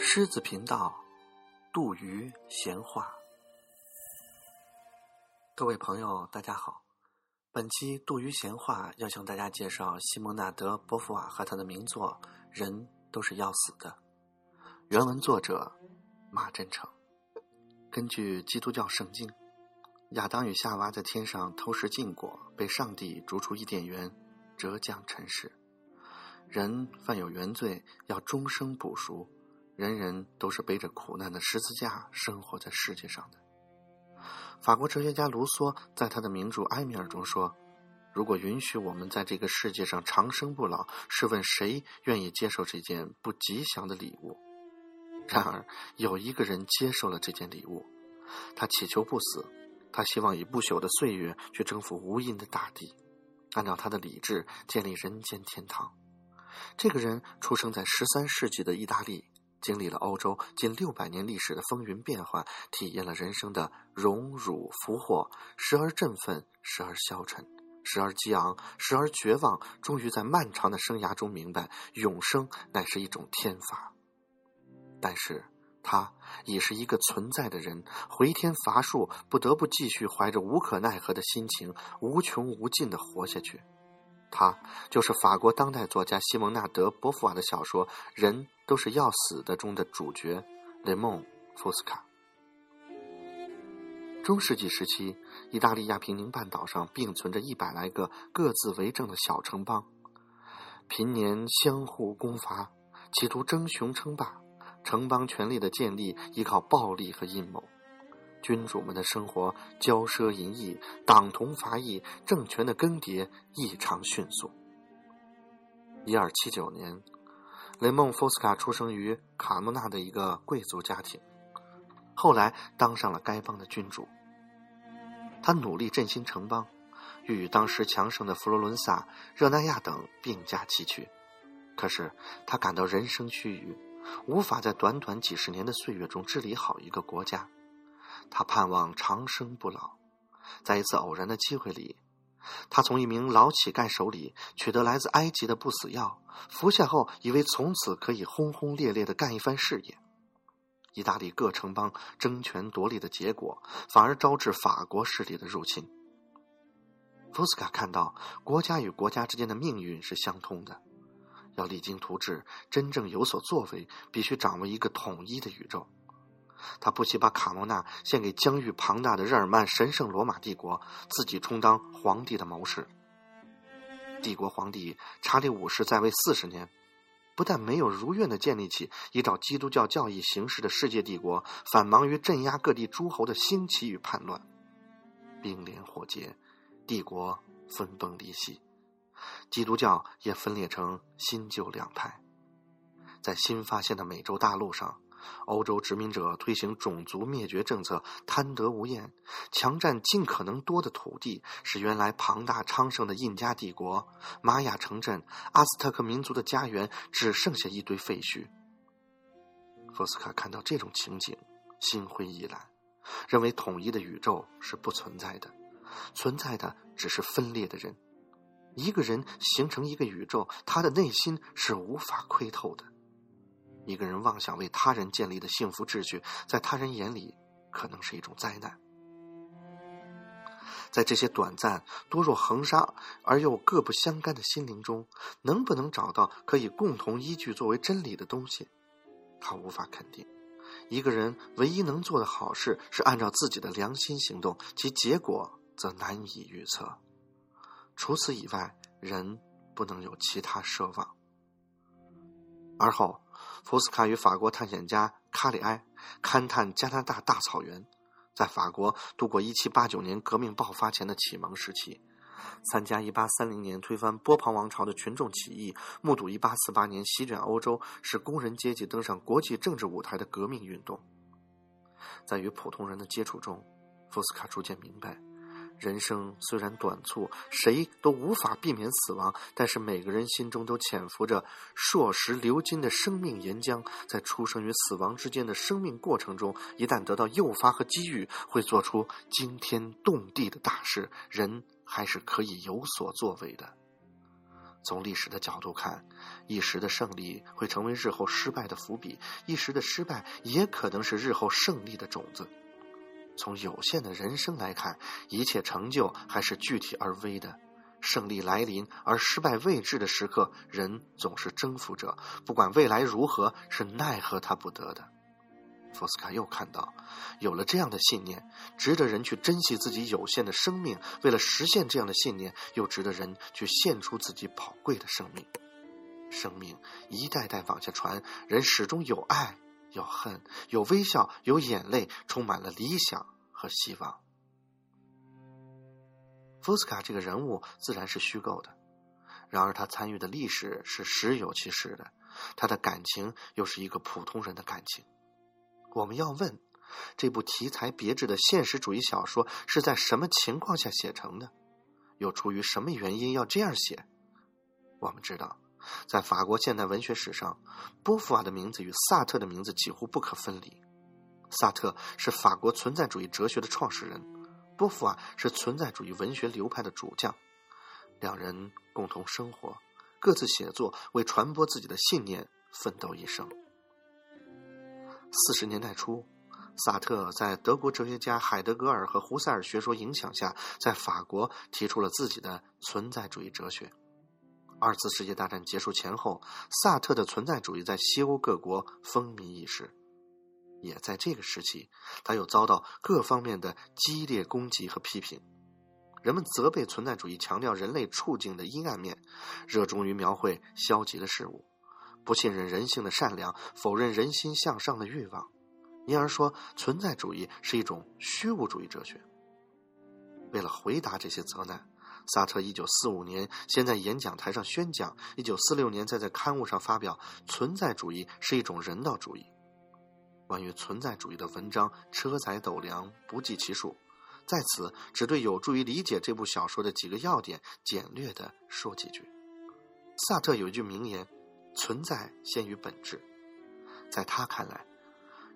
狮子频道，杜鱼闲话。各位朋友，大家好。本期杜鱼闲话要向大家介绍西蒙纳德·波伏瓦和他的名作《人都是要死的》。原文作者马振成。根据基督教圣经，亚当与夏娃在天上偷食禁果，被上帝逐出伊甸园，折降尘世。人犯有原罪，要终生补赎。人人都是背着苦难的十字架生活在世界上的。法国哲学家卢梭在他的名著《埃米尔》中说：“如果允许我们在这个世界上长生不老，试问谁愿意接受这件不吉祥的礼物？”然而，有一个人接受了这件礼物，他祈求不死，他希望以不朽的岁月去征服无垠的大地，按照他的理智建立人间天堂。这个人出生在十三世纪的意大利。经历了欧洲近六百年历史的风云变幻，体验了人生的荣辱福祸，时而振奋，时而消沉，时而激昂，时而绝望。终于在漫长的生涯中明白，永生乃是一种天罚。但是，他已是一个存在的人，回天乏术，不得不继续怀着无可奈何的心情，无穷无尽的活下去。他就是法国当代作家西蒙纳德·波伏瓦的小说《人都是要死的》中的主角雷蒙·福斯卡。中世纪时期，意大利亚平宁半岛上并存着一百来个各自为政的小城邦，平年相互攻伐，企图争雄称霸。城邦权力的建立依靠暴力和阴谋。君主们的生活骄奢淫逸，党同伐异，政权的更迭异常迅速。一二七九年，雷蒙·福斯卡出生于卡莫纳的一个贵族家庭，后来当上了该邦的君主。他努力振兴城邦，欲与当时强盛的佛罗伦萨、热那亚等并驾齐驱。可是他感到人生须臾，无法在短短几十年的岁月中治理好一个国家。他盼望长生不老，在一次偶然的机会里，他从一名老乞丐手里取得来自埃及的不死药，服下后以为从此可以轰轰烈烈的干一番事业。意大利各城邦争权夺利的结果，反而招致法国势力的入侵。福斯卡看到国家与国家之间的命运是相通的，要励精图治，真正有所作为，必须掌握一个统一的宇宙。他不惜把卡罗纳献给疆域庞大的日耳曼神圣罗马帝国，自己充当皇帝的谋士。帝国皇帝查理五世在位四十年，不但没有如愿的建立起依照基督教教义行事的世界帝国，反忙于镇压各地诸侯的兴起与叛乱，兵连火结，帝国分崩离析，基督教也分裂成新旧两派，在新发现的美洲大陆上。欧洲殖民者推行种族灭绝政策，贪得无厌，强占尽可能多的土地，使原来庞大昌盛的印加帝国、玛雅城镇、阿斯特克民族的家园只剩下一堆废墟。福斯卡看到这种情景，心灰意懒，认为统一的宇宙是不存在的，存在的只是分裂的人。一个人形成一个宇宙，他的内心是无法窥透的。一个人妄想为他人建立的幸福秩序，在他人眼里可能是一种灾难。在这些短暂、多若横沙而又各不相干的心灵中，能不能找到可以共同依据作为真理的东西？他无法肯定。一个人唯一能做的好事是按照自己的良心行动，其结果则难以预测。除此以外，人不能有其他奢望。而后。福斯卡与法国探险家卡里埃勘探加拿大大草原，在法国度过1789年革命爆发前的启蒙时期，参加1830年推翻波旁王朝的群众起义，目睹1848年席卷欧洲、使工人阶级登上国际政治舞台的革命运动。在与普通人的接触中，福斯卡逐渐明白，人生虽然短促，谁都无法避免死亡，但是每个人心中都潜伏着硕石流金的生命岩浆，在出生与死亡之间的生命过程中，一旦得到诱发和机遇，会做出惊天动地的大事。人还是可以有所作为的。从历史的角度看，一时的胜利会成为日后失败的伏笔，一时的失败也可能是日后胜利的种子。从有限的人生来看，一切成就还是具体而微的。胜利来临而失败未至的时刻，人总是征服者，不管未来如何，是奈何他不得的。福斯卡又看到，有了这样的信念，值得人去珍惜自己有限的生命；为了实现这样的信念，又值得人去献出自己宝贵的生命。生命一代代往下传，人始终有爱。有恨，有微笑，有眼泪，充满了理想和希望。福斯卡这个人物自然是虚构的，然而他参与的历史是实有其事的，他的感情又是一个普通人的感情。我们要问，这部题材别致的现实主义小说是在什么情况下写成的？又出于什么原因要这样写？我们知道。在法国现代文学史上，波伏娃的名字与萨特的名字几乎不可分离。萨特是法国存在主义哲学的创始人，波伏娃是存在主义文学流派的主将。两人共同生活，各自写作，为传播自己的信念奋斗一生。四十年代初，萨特在德国哲学家海德格尔和胡塞尔学说影响下，在法国提出了自己的存在主义哲学。二次世界大战结束前后，萨特的存在主义在西欧各国风靡一时。也在这个时期，他又遭到各方面的激烈攻击和批评。人们责备存在主义强调人类处境的阴暗面，热衷于描绘消极的事物，不信任人性的善良，否认人心向上的欲望，因而说存在主义是一种虚无主义哲学。为了回答这些责难。萨特一九四五年先在演讲台上宣讲，一九四六年再在刊物上发表《存在主义是一种人道主义》。关于存在主义的文章车载斗量，不计其数。在此，只对有助于理解这部小说的几个要点简略的说几句。萨特有一句名言：“存在先于本质。”在他看来，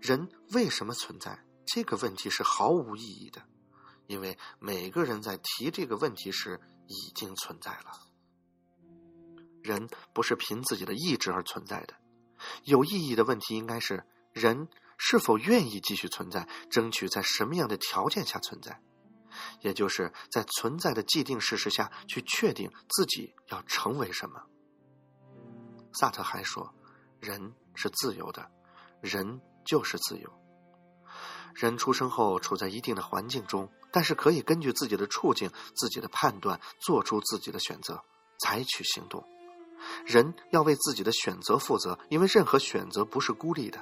人为什么存在这个问题是毫无意义的。因为每个人在提这个问题时已经存在了。人不是凭自己的意志而存在的，有意义的问题应该是人是否愿意继续存在，争取在什么样的条件下存在，也就是在存在的既定事实下去确定自己要成为什么。萨特还说，人是自由的，人就是自由。人出生后处在一定的环境中，但是可以根据自己的处境、自己的判断做出自己的选择，采取行动。人要为自己的选择负责，因为任何选择不是孤立的，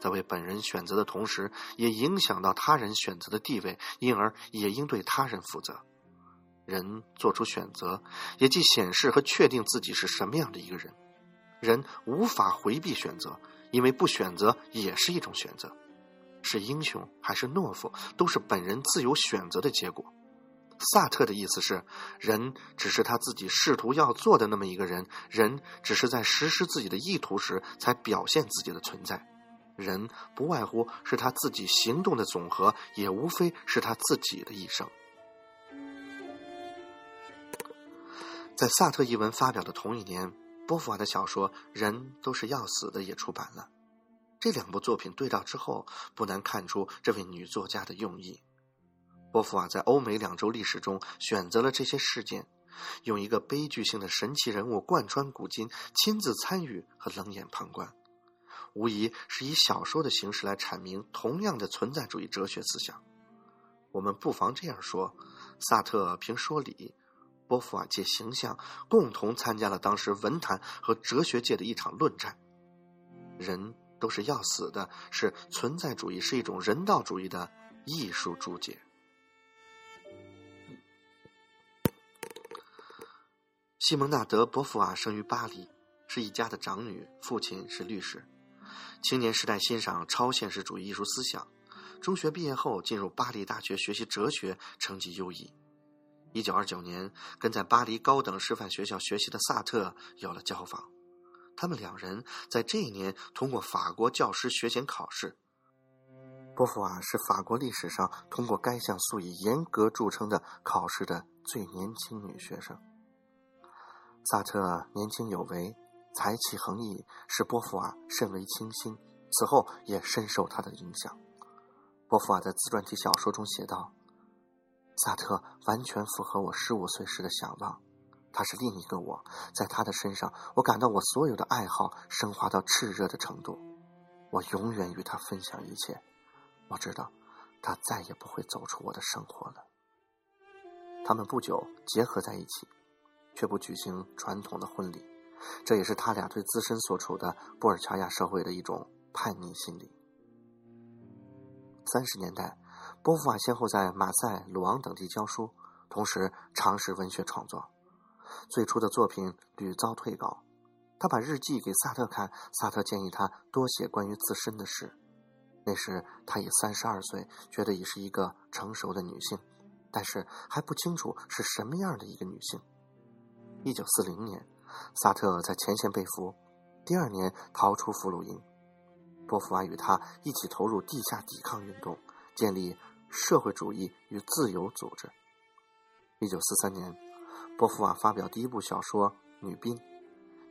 在为本人选择的同时，也影响到他人选择的地位，因而也应对他人负责。人做出选择，也即显示和确定自己是什么样的一个人。人无法回避选择，因为不选择也是一种选择。是英雄还是懦夫，都是本人自由选择的结果。萨特的意思是，人只是他自己试图要做的那么一个人，人只是在实施自己的意图时才表现自己的存在。人不外乎是他自己行动的总和，也无非是他自己的一生。在萨特一文发表的同一年，波伏娃的小说《人都是要死的》也出版了。这两部作品对照之后，不难看出这位女作家的用意。波伏娃在欧美两周历史中选择了这些事件，用一个悲剧性的神奇人物贯穿古今，亲自参与和冷眼旁观，无疑是以小说的形式来阐明同样的存在主义哲学思想。我们不妨这样说：萨特凭说理，波伏娃借形象，共同参加了当时文坛和哲学界的一场论战。人。都是要死的，是存在主义是一种人道主义的艺术注解。西蒙纳德·博福瓦生于巴黎，是一家的长女，父亲是律师。青年时代欣赏超现实主义艺术思想，中学毕业后进入巴黎大学学习哲学，成绩优异。一九二九年，跟在巴黎高等师范学校学习的萨特有了交往。他们两人在这一年通过法国教师学前考试。波伏娃是法国历史上通过该项素以严格著称的考试的最年轻女学生。萨特年轻有为，才气横溢，使波伏娃甚为倾心。此后也深受他的影响。波伏娃在自传体小说中写道：“萨特完全符合我十五岁时的想望。”他是另一个我，在他的身上，我感到我所有的爱好升华到炽热的程度。我永远与他分享一切。我知道，他再也不会走出我的生活了。他们不久结合在一起，却不举行传统的婚礼，这也是他俩对自身所处的布尔乔亚社会的一种叛逆心理。三十年代，波伏娃先后在马赛、鲁昂等地教书，同时尝试文学创作。最初的作品屡遭退稿，他把日记给萨特看，萨特建议他多写关于自身的事。那时他已三十二岁，觉得已是一个成熟的女性，但是还不清楚是什么样的一个女性。一九四零年，萨特在前线被俘，第二年逃出俘虏营，波伏娃与他一起投入地下抵抗运动，建立社会主义与自由组织。一九四三年。波伏娃发表第一部小说《女宾》，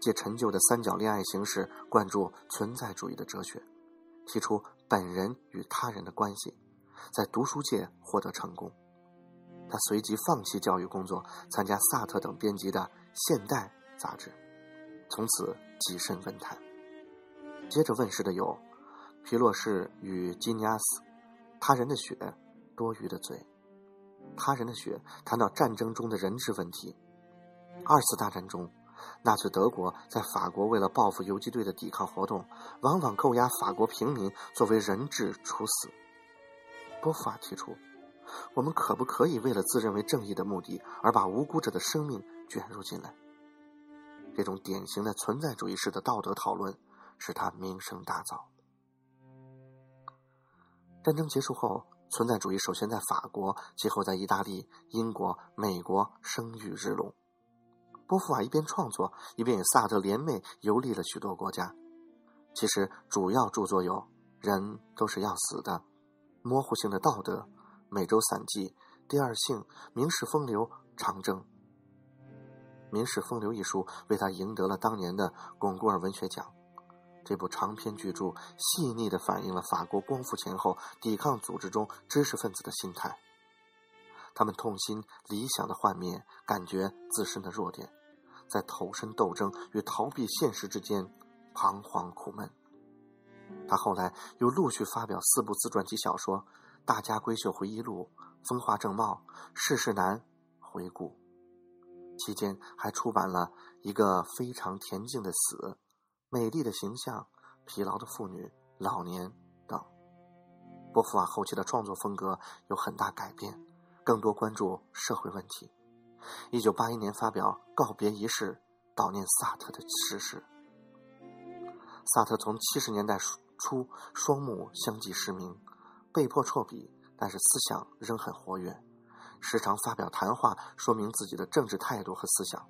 借陈旧的三角恋爱形式灌注存在主义的哲学，提出本人与他人的关系，在读书界获得成功。他随即放弃教育工作，参加萨特等编辑的《现代》杂志，从此跻身文坛。接着问世的有《皮洛士与基尼亚斯》《他人的血》《多余的嘴》。他人的血谈到战争中的人质问题。二次大战中，纳粹德国在法国为了报复游击队的抵抗活动，往往扣押法国平民作为人质处死。波伏娃提出：我们可不可以为了自认为正义的目的而把无辜者的生命卷入进来？这种典型的存在主义式的道德讨论使他名声大噪。战争结束后。存在主义首先在法国，其后在意大利、英国、美国声誉日隆。波伏娃一边创作，一边与萨特联袂游历了许多国家。其实主要著作有《人都是要死的》《模糊性的道德》《美洲散记》《第二性》《明史风流》《长征》。《明史风流》一书为他赢得了当年的巩古尔文学奖。这部长篇巨著细腻地反映了法国光复前后抵抗组织中知识分子的心态。他们痛心理想的幻灭，感觉自身的弱点，在投身斗争与逃避现实之间彷徨苦闷。他后来又陆续发表四部自传体小说：《大家闺秀回忆录》《风华正茂》《世事难》《回顾》。期间还出版了一个非常恬静的死。美丽的形象，疲劳的妇女，老年等。波伏娃后期的创作风格有很大改变，更多关注社会问题。一九八一年发表《告别仪式》，悼念萨特的逝世。萨特从七十年代初双目相继失明，被迫辍笔，但是思想仍很活跃，时常发表谈话，说明自己的政治态度和思想。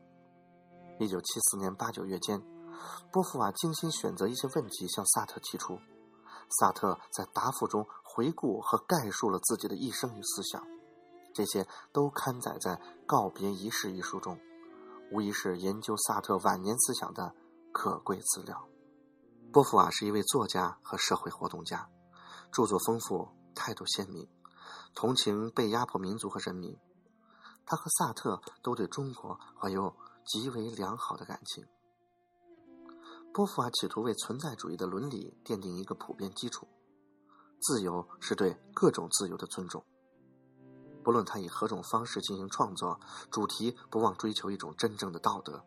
一九七四年八九月间。波伏娃精心选择一些问题向萨特提出，萨特在答复中回顾和概述了自己的一生与思想，这些都刊载在《告别仪式》一书中，无疑是研究萨特晚年思想的可贵资料。波伏娃是一位作家和社会活动家，著作丰富，态度鲜明，同情被压迫民族和人民。他和萨特都对中国怀有极为良好的感情。波伏娃企图为存在主义的伦理奠定一个普遍基础。自由是对各种自由的尊重，不论他以何种方式进行创作，主题不忘追求一种真正的道德。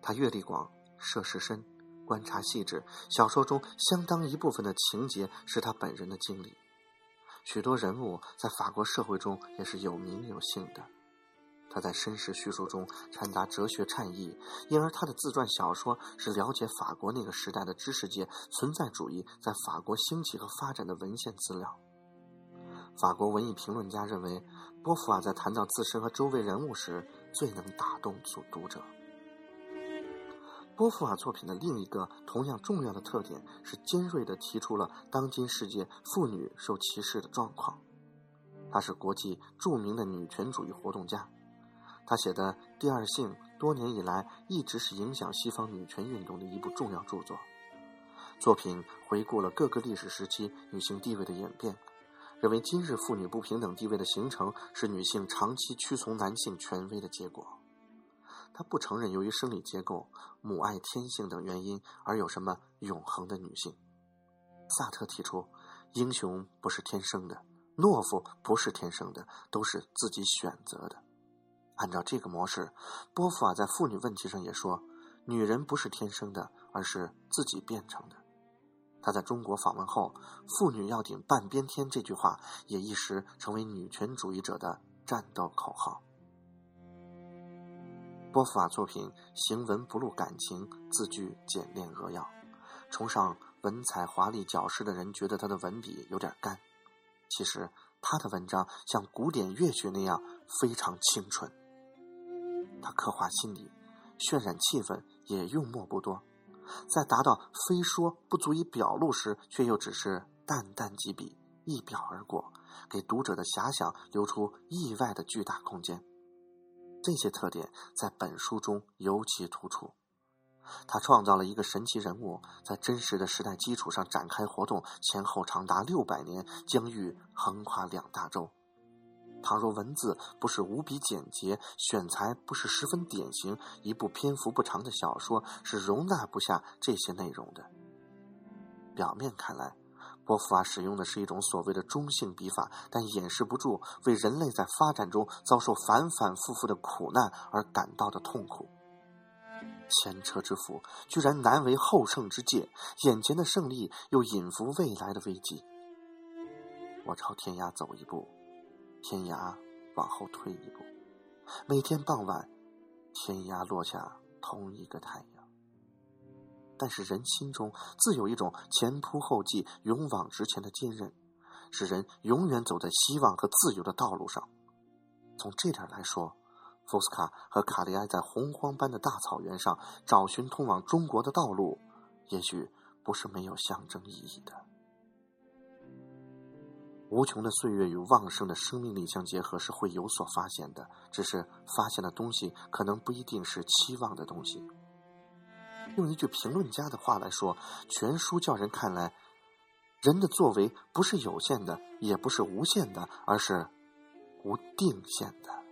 他阅历广，涉世深，观察细致。小说中相当一部分的情节是他本人的经历，许多人物在法国社会中也是有名有姓的。他在绅士叙述中掺杂哲学禅意，因而他的自传小说是了解法国那个时代的知识界存在主义在法国兴起和发展的文献资料。法国文艺评论家认为，波伏娃在谈到自身和周围人物时，最能打动读读者。波伏娃作品的另一个同样重要的特点是尖锐地提出了当今世界妇女受歧视的状况。她是国际著名的女权主义活动家，她写的《第二性》多年以来一直是影响西方女权运动的一部重要著作。作品回顾了各个历史时期女性地位的演变，认为今日妇女不平等地位的形成是女性长期屈从男性权威的结果。他不承认由于生理结构、母爱天性等原因而有什么永恒的女性。萨特提出，英雄不是天生的，懦夫不是天生的，都是自己选择的。按照这个模式，波伏娃在妇女问题上也说，女人不是天生的，而是自己变成的。他在中国访问后，“妇女要顶半边天”这句话也一时成为女权主义者的战斗口号。波伏娃作品行文不露感情，字句简练扼要。崇尚文采华丽矫饰的人觉得他的文笔有点干，其实他的文章像古典乐曲那样非常清纯。他刻画心理，渲染气氛，也用墨不多，在达到非说不足以表露时，却又只是淡淡几笔，一表而过，给读者的遐想留出意外的巨大空间。这些特点在本书中尤其突出。他创造了一个神奇人物，在真实的时代基础上展开活动，前后长达六百年，疆域横跨两大洲。倘若文字不是无比简洁，选材不是十分典型，一部篇幅不长的小说是容纳不下这些内容的。表面看来。波伏娃使用的是一种所谓的中性笔法，但掩饰不住为人类在发展中遭受反反复复的苦难而感到的痛苦。前车之覆居然难为后胜之戒，眼前的胜利又引伏未来的危机。我朝天涯走一步，天涯往后退一步。每天傍晚，天涯落下同一个太阳。但是人心中自有一种前仆后继、勇往直前的坚韧，使人永远走在希望和自由的道路上。从这点来说，福斯卡和卡利埃在洪荒般的大草原上找寻通往中国的道路，也许不是没有象征意义的。无穷的岁月与旺盛的生命力相结合是会有所发现的，只是发现的东西可能不一定是期望的东西。用一句评论家的话来说，全书叫人看来，人的作为不是有限的，也不是无限的，而是无定限的。